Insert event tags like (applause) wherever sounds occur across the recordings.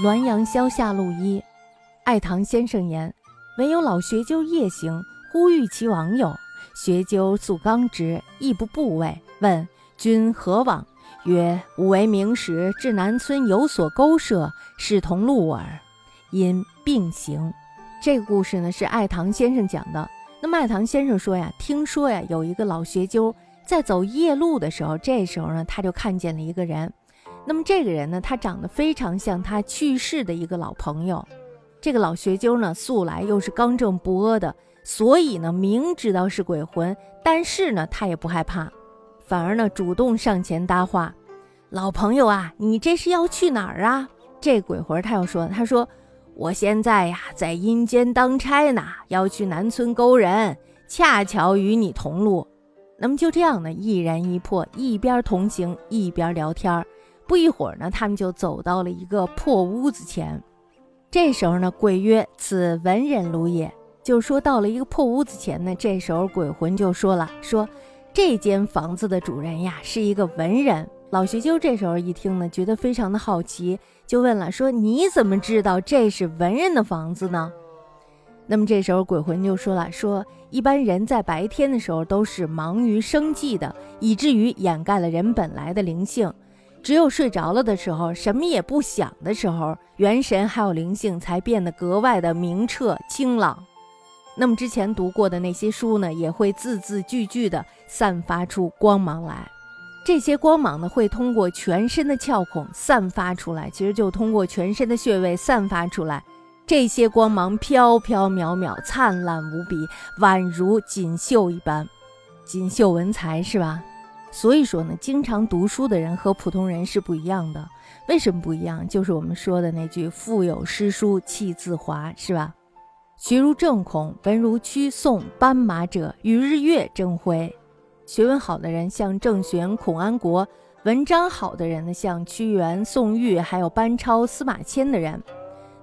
滦阳萧下路一，爱堂先生言：唯有老学究夜行，忽遇其网友。学究素刚直，亦不怖畏。问君何往？曰：吾为明时至南村有所勾涉，是同路耳。因并行。这个故事呢，是爱堂先生讲的。那么爱堂先生说呀，听说呀，有一个老学究在走夜路的时候，这时候呢，他就看见了一个人。那么这个人呢，他长得非常像他去世的一个老朋友。这个老学究呢，素来又是刚正不阿的，所以呢，明知道是鬼魂，但是呢，他也不害怕，反而呢，主动上前搭话：“老朋友啊，你这是要去哪儿啊？”这鬼魂他又说：“他说我现在呀，在阴间当差呢，要去南村勾人，恰巧与你同路。那么就这样呢，一人一魄，一边同行一边聊天儿。”不一会儿呢，他们就走到了一个破屋子前。这时候呢，鬼曰：“此文人庐也。”就说到了一个破屋子前呢。这时候鬼魂就说了：“说这间房子的主人呀，是一个文人。”老学究这时候一听呢，觉得非常的好奇，就问了：“说你怎么知道这是文人的房子呢？”那么这时候鬼魂就说了：“说一般人在白天的时候都是忙于生计的，以至于掩盖了人本来的灵性。”只有睡着了的时候，什么也不想的时候，元神还有灵性才变得格外的明澈清朗。那么之前读过的那些书呢，也会字字句句的散发出光芒来。这些光芒呢，会通过全身的窍孔散发出来，其实就通过全身的穴位散发出来。这些光芒飘飘渺渺，灿烂无比，宛如锦绣一般，锦绣文才是吧？所以说呢，经常读书的人和普通人是不一样的。为什么不一样？就是我们说的那句“腹有诗书气自华”，是吧？学如正孔，文如屈宋斑马者，与日月争辉。学问好的人像郑玄、孔安国；文章好的人呢，像屈原、宋玉，还有班超、司马迁的人。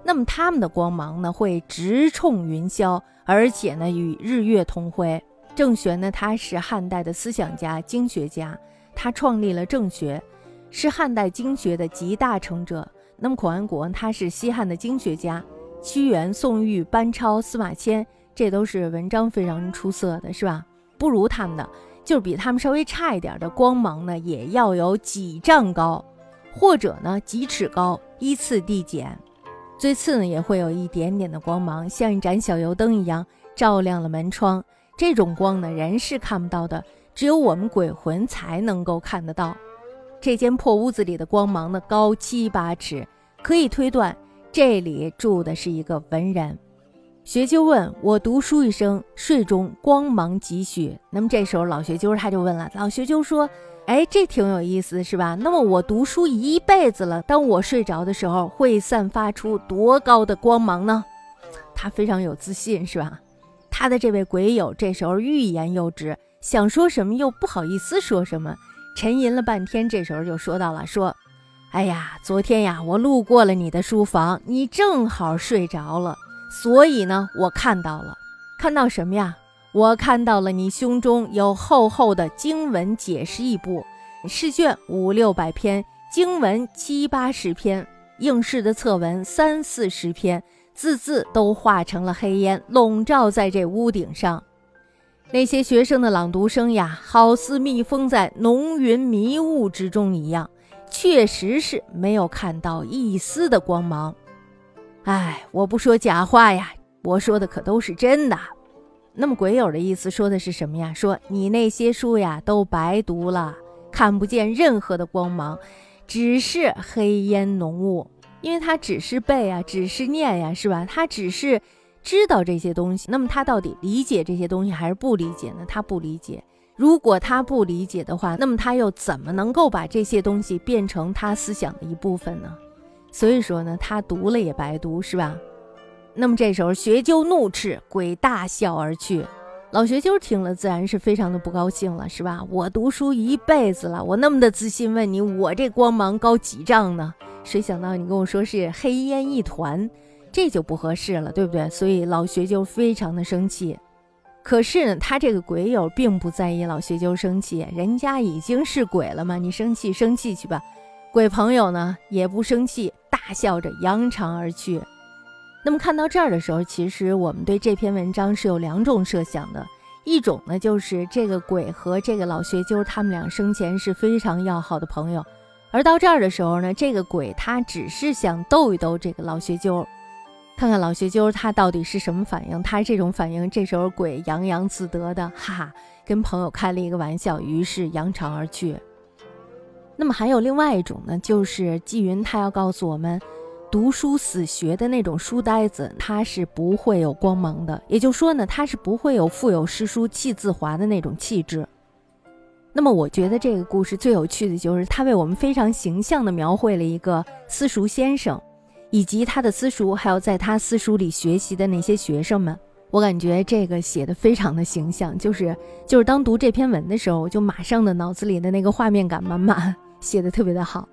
那么他们的光芒呢，会直冲云霄，而且呢，与日月同辉。郑玄呢，他是汉代的思想家、经学家，他创立了郑学，是汉代经学的集大成者。那么孔安国，他是西汉的经学家，屈原、宋玉、班超、司马迁，这都是文章非常出色的，是吧？不如他们的，就是比他们稍微差一点的，光芒呢也要有几丈高，或者呢几尺高，依次递减，最次呢也会有一点点的光芒，像一盏小油灯一样，照亮了门窗。这种光呢，人是看不到的，只有我们鬼魂才能够看得到。这间破屋子里的光芒呢，高七八尺，可以推断这里住的是一个文人。学究问我读书一生，睡中光芒几许？那么这时候老学究他就问了，老学究说：“哎，这挺有意思，是吧？那么我读书一辈子了，当我睡着的时候，会散发出多高的光芒呢？” (laughs) 他非常有自信，是吧？他的这位鬼友这时候欲言又止，想说什么又不好意思说什么，沉吟了半天，这时候就说到了：“说，哎呀，昨天呀，我路过了你的书房，你正好睡着了，所以呢，我看到了，看到什么呀？我看到了你胸中有厚厚的经文解释一部，试卷五六百篇，经文七八十篇，应试的测文三四十篇。”字字都化成了黑烟，笼罩在这屋顶上。那些学生的朗读声呀，好似密封在浓云迷雾之中一样，确实是没有看到一丝的光芒。哎，我不说假话呀，我说的可都是真的。那么鬼友的意思说的是什么呀？说你那些书呀都白读了，看不见任何的光芒，只是黑烟浓雾。因为他只是背啊，只是念呀，是吧？他只是知道这些东西，那么他到底理解这些东西还是不理解呢？他不理解。如果他不理解的话，那么他又怎么能够把这些东西变成他思想的一部分呢？所以说呢，他读了也白读，是吧？那么这时候学究怒斥，鬼大笑而去。老学究听了自然是非常的不高兴了，是吧？我读书一辈子了，我那么的自信，问你，我这光芒高几丈呢？谁想到你跟我说是黑烟一团，这就不合适了，对不对？所以老学究非常的生气。可是呢，他这个鬼友并不在意老学究生气，人家已经是鬼了嘛，你生气生气去吧。鬼朋友呢也不生气，大笑着扬长而去。那么看到这儿的时候，其实我们对这篇文章是有两种设想的。一种呢，就是这个鬼和这个老学究他们俩生前是非常要好的朋友，而到这儿的时候呢，这个鬼他只是想逗一逗这个老学究，看看老学究他到底是什么反应。他这种反应，这时候鬼洋洋自得的，哈哈，跟朋友开了一个玩笑，于是扬长而去。那么还有另外一种呢，就是纪云他要告诉我们。读书死学的那种书呆子，他是不会有光芒的。也就是说呢，他是不会有腹有诗书气自华的那种气质。那么，我觉得这个故事最有趣的就是，他为我们非常形象地描绘了一个私塾先生，以及他的私塾，还有在他私塾里学习的那些学生们。我感觉这个写的非常的形象，就是就是当读这篇文的时候，就马上的脑子里的那个画面感满满，写的特别的好。